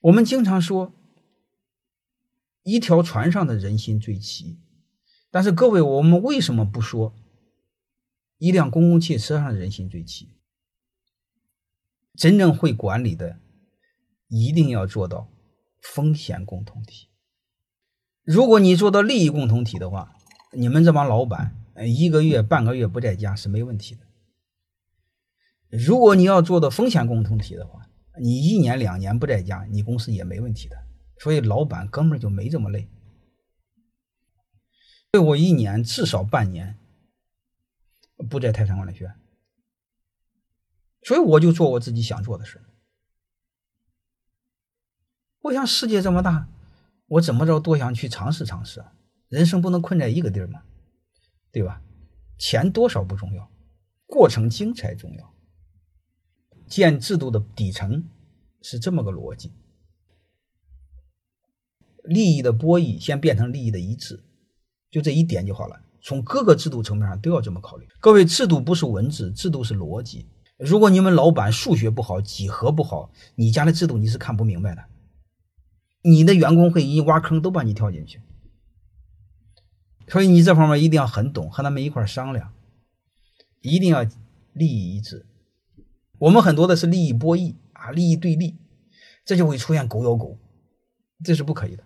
我们经常说，一条船上的人心最齐，但是各位，我们为什么不说一辆公共汽车上的人心最齐？真正会管理的，一定要做到风险共同体。如果你做到利益共同体的话，你们这帮老板，一个月、半个月不在家是没问题的。如果你要做到风险共同体的话，你一年两年不在家，你公司也没问题的。所以老板根本就没这么累。对我一年至少半年不在泰山管理学院。所以我就做我自己想做的事。我想世界这么大，我怎么着多想去尝试尝试啊！人生不能困在一个地儿嘛，对吧？钱多少不重要，过程精彩重要。建制度的底层是这么个逻辑：利益的博弈先变成利益的一致，就这一点就好了。从各个制度层面上都要这么考虑。各位，制度不是文字，制度是逻辑。如果你们老板数学不好，几何不好，你家的制度你是看不明白的。你的员工会一挖坑都把你跳进去，所以你这方面一定要很懂，和他们一块商量，一定要利益一致。我们很多的是利益博弈啊，利益对立，这就会出现狗咬狗，这是不可以的。